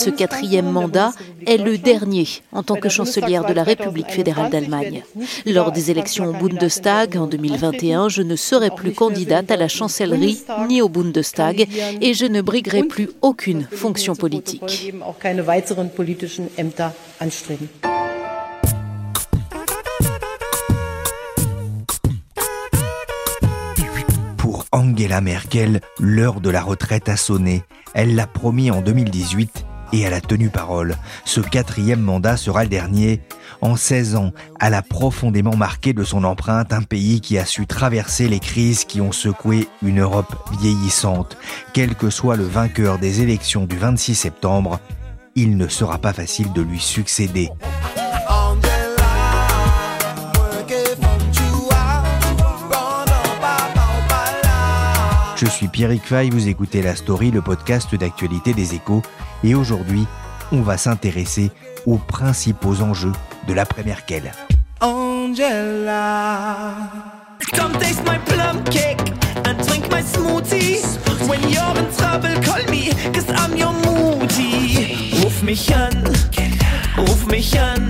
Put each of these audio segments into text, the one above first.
Ce quatrième mandat est le dernier en tant que chancelière de la République fédérale d'Allemagne. Lors des élections au Bundestag en 2021, je ne serai plus candidate à la chancellerie ni au Bundestag et je ne briguerai plus aucune fonction politique. Pour Angela Merkel, l'heure de la retraite a sonné. Elle l'a promis en 2018 et elle a tenu parole. Ce quatrième mandat sera le dernier. En 16 ans, elle a profondément marqué de son empreinte un pays qui a su traverser les crises qui ont secoué une Europe vieillissante. Quel que soit le vainqueur des élections du 26 septembre, il ne sera pas facile de lui succéder. Je suis Pierrick Fay, vous écoutez La Story, le podcast d'actualité des échos, et aujourd'hui, on va s'intéresser aux principaux enjeux de l'après-Merkel. Angela. Come taste my plum cake and drink my smoothie. When you're in trouble, call me, cause I'm your moody. Ruf mich an, ruf mich an.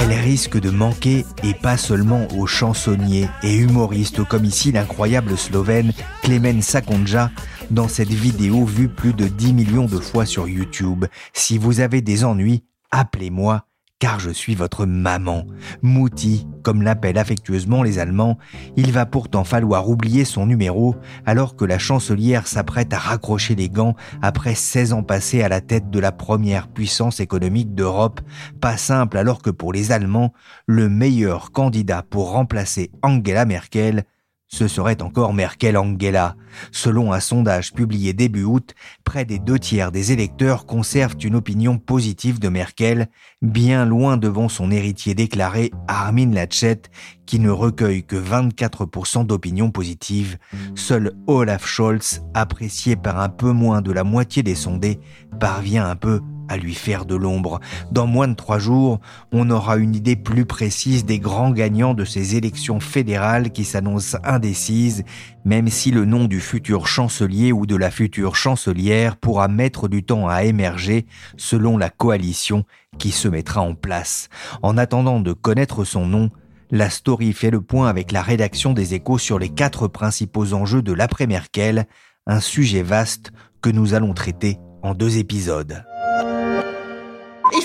Elle risque de manquer, et pas seulement aux chansonniers et humoristes comme ici l'incroyable Slovène Klemen Sakonja dans cette vidéo vue plus de 10 millions de fois sur YouTube. Si vous avez des ennuis, appelez-moi car je suis votre maman. Mouti, comme l'appellent affectueusement les Allemands, il va pourtant falloir oublier son numéro alors que la chancelière s'apprête à raccrocher les gants après 16 ans passés à la tête de la première puissance économique d'Europe. Pas simple alors que pour les Allemands, le meilleur candidat pour remplacer Angela Merkel, ce serait encore Merkel-Angela. Selon un sondage publié début août, près des deux tiers des électeurs conservent une opinion positive de Merkel, bien loin devant son héritier déclaré Armin Laschet, qui ne recueille que 24% d'opinions positives. Seul Olaf Scholz, apprécié par un peu moins de la moitié des sondés, parvient un peu à lui faire de l'ombre. Dans moins de trois jours, on aura une idée plus précise des grands gagnants de ces élections fédérales qui s'annoncent indécises, même si le nom du futur chancelier ou de la future chancelière pourra mettre du temps à émerger selon la coalition qui se mettra en place. En attendant de connaître son nom, la story fait le point avec la rédaction des échos sur les quatre principaux enjeux de l'après-Merkel, un sujet vaste que nous allons traiter en deux épisodes.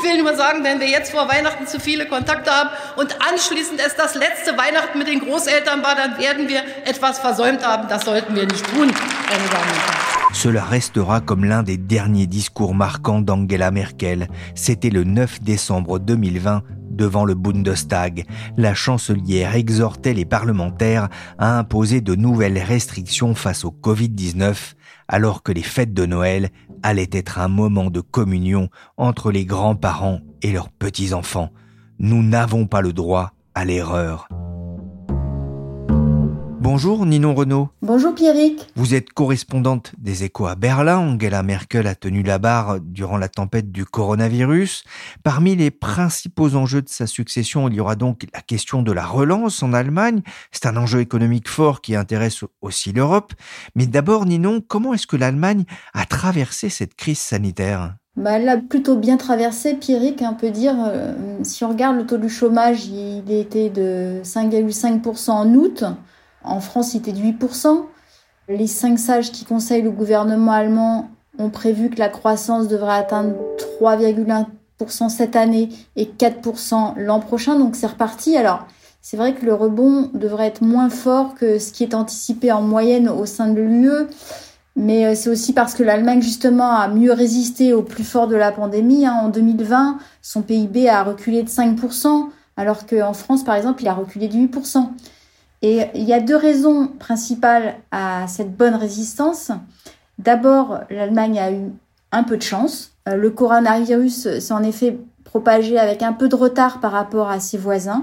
Ich will nur sagen, wenn wir jetzt vor Weihnachten zu viele Kontakte haben und anschließend es das letzte Weihnachten mit den Großeltern war, dann werden wir etwas versäumt haben. Das sollten wir nicht tun, meine Damen und. Cela restera comme l'un des derniers discours marquants d'Angela Merkel. C'était le 9 décembre 2020 devant le Bundestag. La chancelière exhortait les parlementaires à imposer de nouvelles restrictions face au Covid-19 alors que les fêtes de Noël allait être un moment de communion entre les grands-parents et leurs petits-enfants. Nous n'avons pas le droit à l'erreur. Bonjour Ninon Renault. Bonjour Pierrick. Vous êtes correspondante des échos à Berlin. Angela Merkel a tenu la barre durant la tempête du coronavirus. Parmi les principaux enjeux de sa succession, il y aura donc la question de la relance en Allemagne. C'est un enjeu économique fort qui intéresse aussi l'Europe. Mais d'abord, Ninon, comment est-ce que l'Allemagne a traversé cette crise sanitaire? Bah, elle l'a plutôt bien traversé, Pierrick, on peut dire. Euh, si on regarde le taux du chômage, il était de 5,5% en août. En France, il était de 8%. Les cinq sages qui conseillent le gouvernement allemand ont prévu que la croissance devrait atteindre 3,1% cette année et 4% l'an prochain. Donc c'est reparti. Alors c'est vrai que le rebond devrait être moins fort que ce qui est anticipé en moyenne au sein de l'UE. Mais euh, c'est aussi parce que l'Allemagne, justement, a mieux résisté au plus fort de la pandémie. Hein. En 2020, son PIB a reculé de 5%, alors qu'en France, par exemple, il a reculé de 8%. Et il y a deux raisons principales à cette bonne résistance. D'abord, l'Allemagne a eu un peu de chance. Euh, le coronavirus s'est en effet propagé avec un peu de retard par rapport à ses voisins.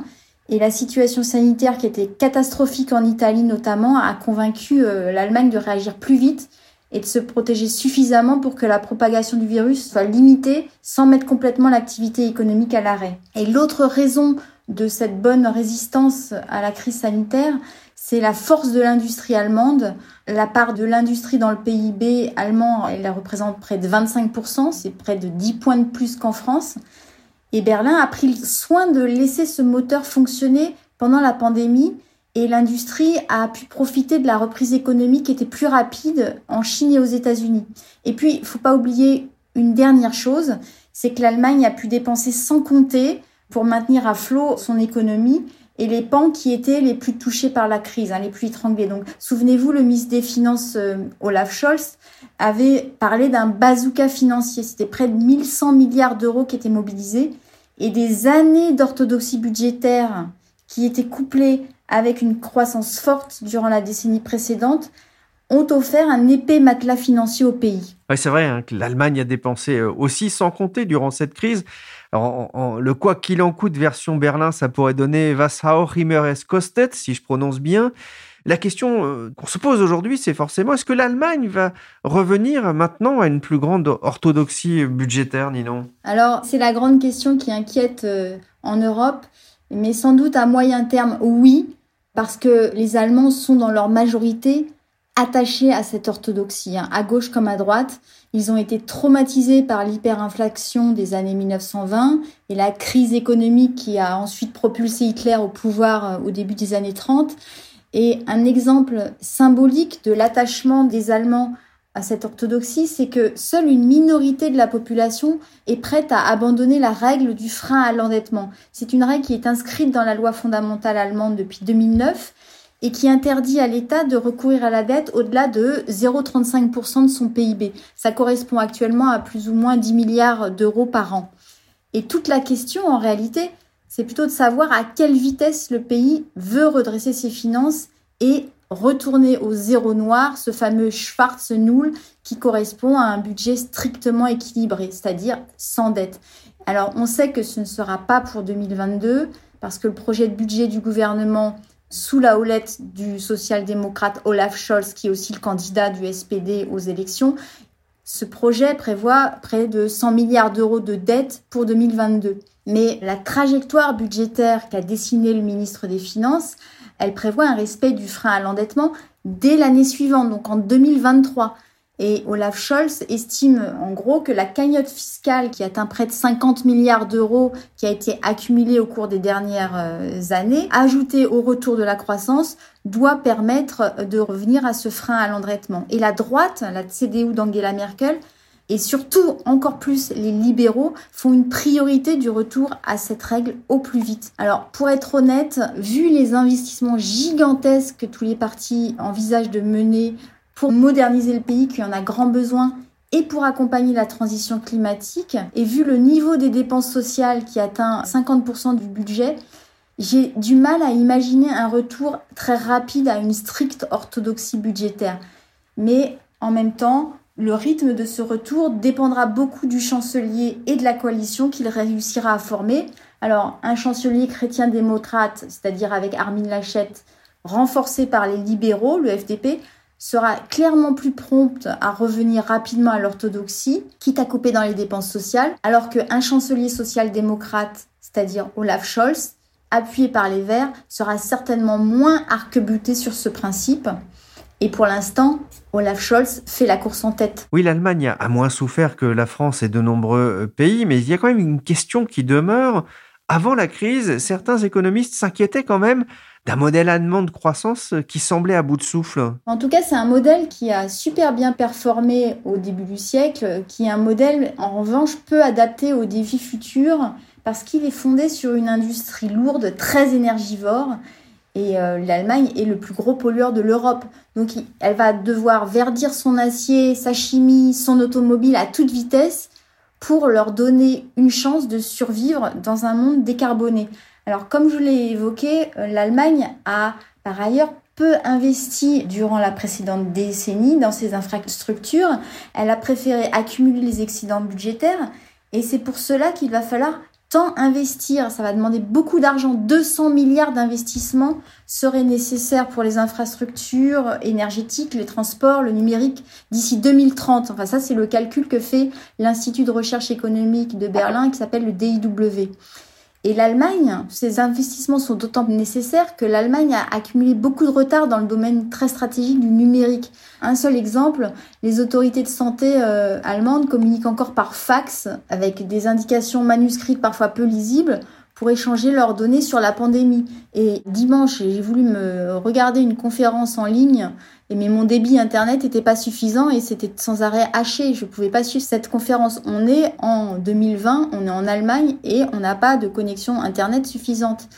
Et la situation sanitaire qui était catastrophique en Italie notamment a convaincu euh, l'Allemagne de réagir plus vite et de se protéger suffisamment pour que la propagation du virus soit limitée sans mettre complètement l'activité économique à l'arrêt. Et l'autre raison de cette bonne résistance à la crise sanitaire, c'est la force de l'industrie allemande. La part de l'industrie dans le PIB allemand, elle représente près de 25%, c'est près de 10 points de plus qu'en France. Et Berlin a pris soin de laisser ce moteur fonctionner pendant la pandémie et l'industrie a pu profiter de la reprise économique qui était plus rapide en Chine et aux États-Unis. Et puis, il faut pas oublier une dernière chose, c'est que l'Allemagne a pu dépenser sans compter pour maintenir à flot son économie et les pans qui étaient les plus touchés par la crise, hein, les plus étranglés. Donc, souvenez-vous, le ministre des Finances, euh, Olaf Scholz, avait parlé d'un bazooka financier. C'était près de 1100 milliards d'euros qui étaient mobilisés et des années d'orthodoxie budgétaire qui étaient couplées avec une croissance forte durant la décennie précédente ont offert un épais matelas financier au pays. Oui, c'est vrai hein, que l'Allemagne a dépensé euh, aussi sans compter durant cette crise. le quoi qu'il en coûte version Berlin, ça pourrait donner Was auch immer es kostet, si je prononce bien. La question euh, qu'on se pose aujourd'hui, c'est forcément est-ce que l'Allemagne va revenir maintenant à une plus grande orthodoxie budgétaire, Ninon? Alors, c'est la grande question qui inquiète euh, en Europe, mais sans doute à moyen terme, oui, parce que les Allemands sont dans leur majorité attachés à cette orthodoxie, hein, à gauche comme à droite. Ils ont été traumatisés par l'hyperinflation des années 1920 et la crise économique qui a ensuite propulsé Hitler au pouvoir euh, au début des années 30. Et un exemple symbolique de l'attachement des Allemands à cette orthodoxie, c'est que seule une minorité de la population est prête à abandonner la règle du frein à l'endettement. C'est une règle qui est inscrite dans la loi fondamentale allemande depuis 2009 et qui interdit à l'État de recourir à la dette au-delà de 0,35% de son PIB. Ça correspond actuellement à plus ou moins 10 milliards d'euros par an. Et toute la question, en réalité, c'est plutôt de savoir à quelle vitesse le pays veut redresser ses finances et retourner au zéro noir, ce fameux Schwarz Null qui correspond à un budget strictement équilibré, c'est-à-dire sans dette. Alors on sait que ce ne sera pas pour 2022 parce que le projet de budget du gouvernement sous la houlette du social-démocrate Olaf Scholz, qui est aussi le candidat du SPD aux élections, ce projet prévoit près de 100 milliards d'euros de dette pour 2022. Mais la trajectoire budgétaire qu'a dessinée le ministre des Finances, elle prévoit un respect du frein à l'endettement dès l'année suivante, donc en 2023. Et Olaf Scholz estime en gros que la cagnotte fiscale qui atteint près de 50 milliards d'euros qui a été accumulée au cours des dernières euh, années, ajoutée au retour de la croissance, doit permettre de revenir à ce frein à l'endettement. Et la droite, la CDU d'Angela Merkel, et surtout encore plus les libéraux font une priorité du retour à cette règle au plus vite. Alors pour être honnête, vu les investissements gigantesques que tous les partis envisagent de mener pour moderniser le pays qui en a grand besoin et pour accompagner la transition climatique, et vu le niveau des dépenses sociales qui atteint 50% du budget, j'ai du mal à imaginer un retour très rapide à une stricte orthodoxie budgétaire. Mais en même temps, le rythme de ce retour dépendra beaucoup du chancelier et de la coalition qu'il réussira à former. Alors, un chancelier chrétien-démocrate, c'est-à-dire avec Armin Laschet, renforcé par les libéraux, le FDP, sera clairement plus prompte à revenir rapidement à l'orthodoxie, quitte à couper dans les dépenses sociales, alors qu'un chancelier social-démocrate, c'est-à-dire Olaf Scholz, appuyé par les Verts, sera certainement moins arc-buté sur ce principe. Et pour l'instant, Olaf Scholz fait la course en tête. Oui, l'Allemagne a moins souffert que la France et de nombreux euh, pays, mais il y a quand même une question qui demeure. Avant la crise, certains économistes s'inquiétaient quand même d'un modèle allemand de croissance qui semblait à bout de souffle. En tout cas, c'est un modèle qui a super bien performé au début du siècle, qui est un modèle en revanche peu adapté aux défis futurs parce qu'il est fondé sur une industrie lourde, très énergivore et euh, l'Allemagne est le plus gros pollueur de l'Europe. Donc elle va devoir verdir son acier, sa chimie, son automobile à toute vitesse pour leur donner une chance de survivre dans un monde décarboné. Alors comme je l'ai évoqué, euh, l'Allemagne a par ailleurs, peu investi durant la précédente décennie dans ses infrastructures. Elle a préféré accumuler les excédents budgétaires et c'est pour cela qu'il va falloir tant investir. Ça va demander beaucoup d'argent. 200 milliards d'investissements seraient nécessaires pour les infrastructures énergétiques, les transports, le numérique d'ici 2030. Enfin, ça, c'est le calcul que fait l'Institut de recherche économique de Berlin qui s'appelle le DIW. Et l'Allemagne, ces investissements sont d'autant nécessaires que l'Allemagne a accumulé beaucoup de retard dans le domaine très stratégique du numérique. Un seul exemple, les autorités de santé euh, allemandes communiquent encore par fax avec des indications manuscrites parfois peu lisibles pour échanger leurs données sur la pandémie. Et dimanche, j'ai voulu me regarder une conférence en ligne et mais mon débit internet n'était pas suffisant et c'était sans arrêt haché. Je pouvais pas suivre cette conférence. On est en 2020, on est en Allemagne et on n'a pas de connexion internet suffisante.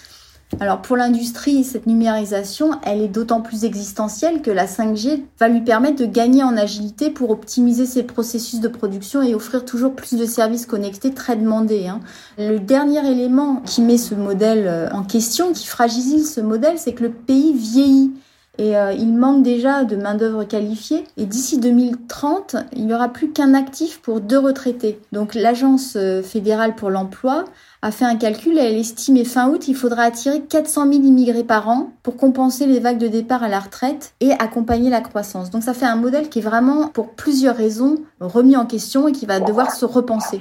Alors pour l'industrie, cette numérisation, elle est d'autant plus existentielle que la 5G va lui permettre de gagner en agilité pour optimiser ses processus de production et offrir toujours plus de services connectés très demandés. Hein. Le dernier élément qui met ce modèle euh, en question, qui fragilise ce modèle, c'est que le pays vieillit. Et euh, il manque déjà de main-d'œuvre qualifiée. Et d'ici 2030, il n'y aura plus qu'un actif pour deux retraités. Donc l'Agence euh, fédérale pour l'emploi a fait un calcul et elle estime fin août, il faudra attirer 400 000 immigrés par an pour compenser les vagues de départ à la retraite et accompagner la croissance. Donc ça fait un modèle qui est vraiment, pour plusieurs raisons, remis en question et qui va devoir se repenser.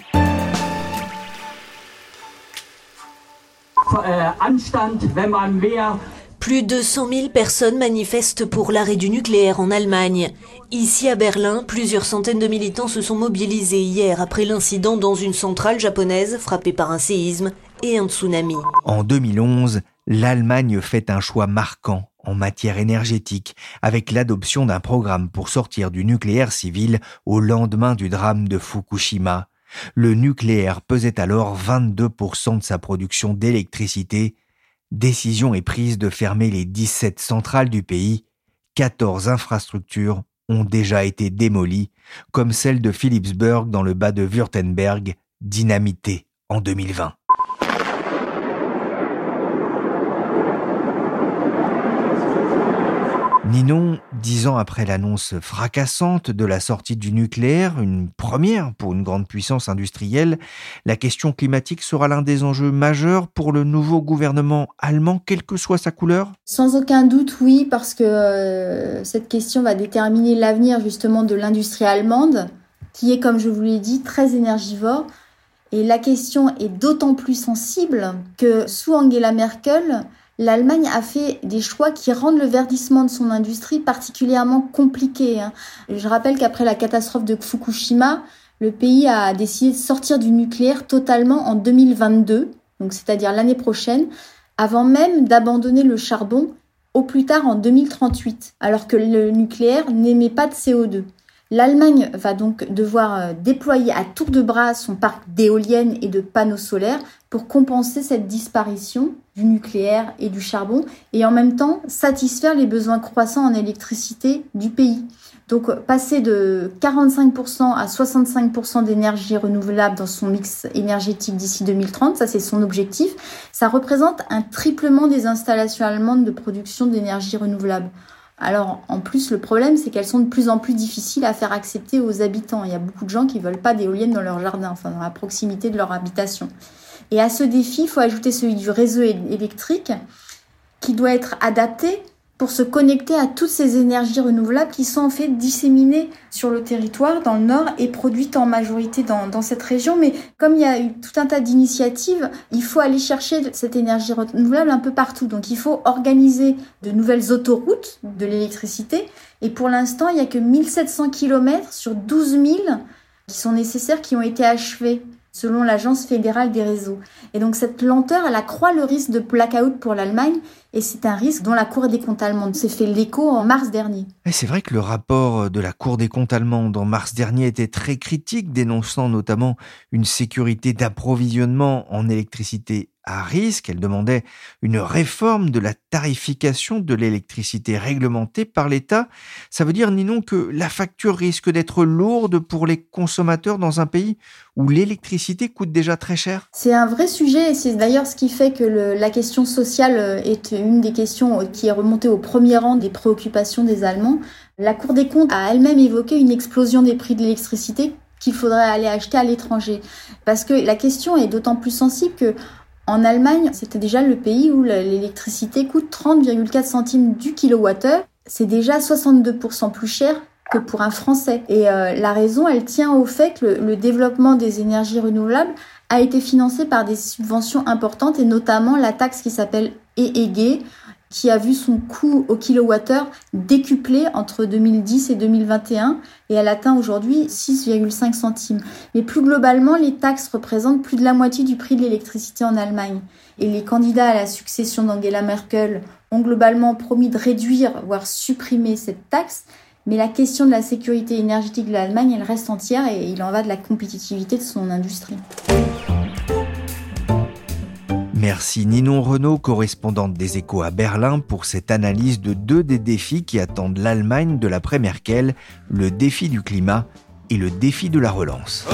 Euh, plus de 100 000 personnes manifestent pour l'arrêt du nucléaire en Allemagne. Ici à Berlin, plusieurs centaines de militants se sont mobilisés hier après l'incident dans une centrale japonaise frappée par un séisme et un tsunami. En 2011, l'Allemagne fait un choix marquant en matière énergétique avec l'adoption d'un programme pour sortir du nucléaire civil au lendemain du drame de Fukushima. Le nucléaire pesait alors 22% de sa production d'électricité décision est prise de fermer les 17 centrales du pays. 14 infrastructures ont déjà été démolies, comme celle de Philipsburg dans le bas de Württemberg, dynamitée en 2020. Ninon, dix ans après l'annonce fracassante de la sortie du nucléaire, une première pour une grande puissance industrielle, la question climatique sera l'un des enjeux majeurs pour le nouveau gouvernement allemand, quelle que soit sa couleur? Sans aucun doute, oui, parce que euh, cette question va déterminer l'avenir justement de l'industrie allemande, qui est, comme je vous l'ai dit, très énergivore. Et la question est d'autant plus sensible que sous Angela Merkel, l'Allemagne a fait des choix qui rendent le verdissement de son industrie particulièrement compliqué. Hein. Je rappelle qu'après la catastrophe de Fukushima, le pays a décidé de sortir du nucléaire totalement en 2022, donc c'est-à-dire l'année prochaine, avant même d'abandonner le charbon au plus tard en 2038, alors que le nucléaire n'émet pas de CO2. L'Allemagne va donc devoir euh, déployer à tour de bras son parc d'éoliennes et de panneaux solaires pour compenser cette disparition du nucléaire et du charbon et en même temps satisfaire les besoins croissants en électricité du pays. Donc passer de 45% à 65% d'énergie renouvelable dans son mix énergétique d'ici 2030, ça c'est son objectif, ça représente un triplement des installations allemandes de production d'énergie renouvelable. Alors en plus le problème c'est qu'elles sont de plus en plus difficiles à faire accepter aux habitants. Il y a beaucoup de gens qui veulent pas d'éoliennes dans leur jardin, enfin dans la proximité de leur habitation. Et à ce défi, il faut ajouter celui du réseau électrique qui doit être adapté pour se connecter à toutes ces énergies renouvelables qui sont en fait disséminées sur le territoire dans le nord et produites en majorité dans, cette région. Mais comme il y a eu tout un tas d'initiatives, il faut aller chercher cette énergie renouvelable un peu partout. Donc il faut organiser de nouvelles autoroutes de l'électricité. Et pour l'instant, il n'y a que 1700 km sur 12 000 qui sont nécessaires, qui ont été achevés selon l'Agence fédérale des réseaux. Et donc cette lenteur, elle accroît le risque de blackout pour l'Allemagne et c'est un risque dont la Cour des comptes allemande s'est fait l'écho en mars dernier. C'est vrai que le rapport de la Cour des comptes allemande en mars dernier était très critique, dénonçant notamment une sécurité d'approvisionnement en électricité à risque. Elle demandait une réforme de la tarification de l'électricité réglementée par l'État. Ça veut dire, Ninon, que la facture risque d'être lourde pour les consommateurs dans un pays où l'électricité coûte déjà très cher? C'est un vrai sujet et c'est d'ailleurs ce qui fait que la question sociale euh, est une des questions qui est remontée au premier rang des préoccupations des Allemands. La Cour des comptes a elle-même évoqué une explosion des prix de l'électricité qu'il faudrait aller acheter à l'étranger. Parce que la question est d'autant plus sensible que en Allemagne, c'était déjà le pays où l'électricité coûte 30,4 centimes du kilowattheure. C'est déjà 62% plus cher que pour un Français. Et euh, la raison, elle tient au fait que le, le, développement des énergies renouvelables a été financé par des subventions importantes et notamment la taxe qui s'appelle EEG, qui a vu son coût au kilowattheure décuplé entre 2010 et 2021 et elle atteint aujourd'hui 6,5 centimes. Mais plus globalement, les taxes représentent plus de la moitié du prix de l'électricité en Allemagne. Et les candidats à la succession d'Angela Merkel ont globalement promis de réduire, voire supprimer cette taxe. Mais la question de la sécurité énergétique de l'Allemagne, elle reste entière et il en va de la compétitivité de son industrie. Merci Ninon Renault, correspondante des échos à Berlin, pour cette analyse de deux des défis qui attendent l'Allemagne de l'après Merkel, le défi du climat et le défi de la relance.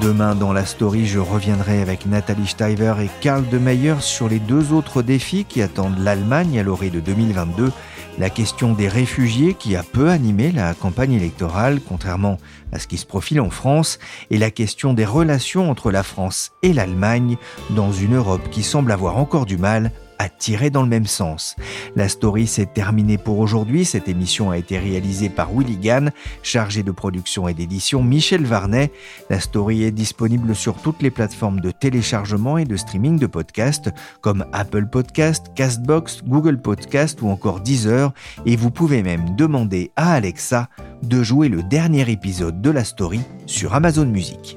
Demain dans la story, je reviendrai avec Nathalie Steiver et Karl de Meyer sur les deux autres défis qui attendent l'Allemagne à l'orée de 2022 la question des réfugiés qui a peu animé la campagne électorale, contrairement à ce qui se profile en France, et la question des relations entre la France et l'Allemagne dans une Europe qui semble avoir encore du mal tirer dans le même sens. La story s'est terminée pour aujourd'hui. Cette émission a été réalisée par Willy Gann, chargé de production et d'édition Michel Varnet. La story est disponible sur toutes les plateformes de téléchargement et de streaming de podcasts comme Apple Podcast, Castbox, Google Podcast ou encore Deezer. Et vous pouvez même demander à Alexa de jouer le dernier épisode de la story sur Amazon Music.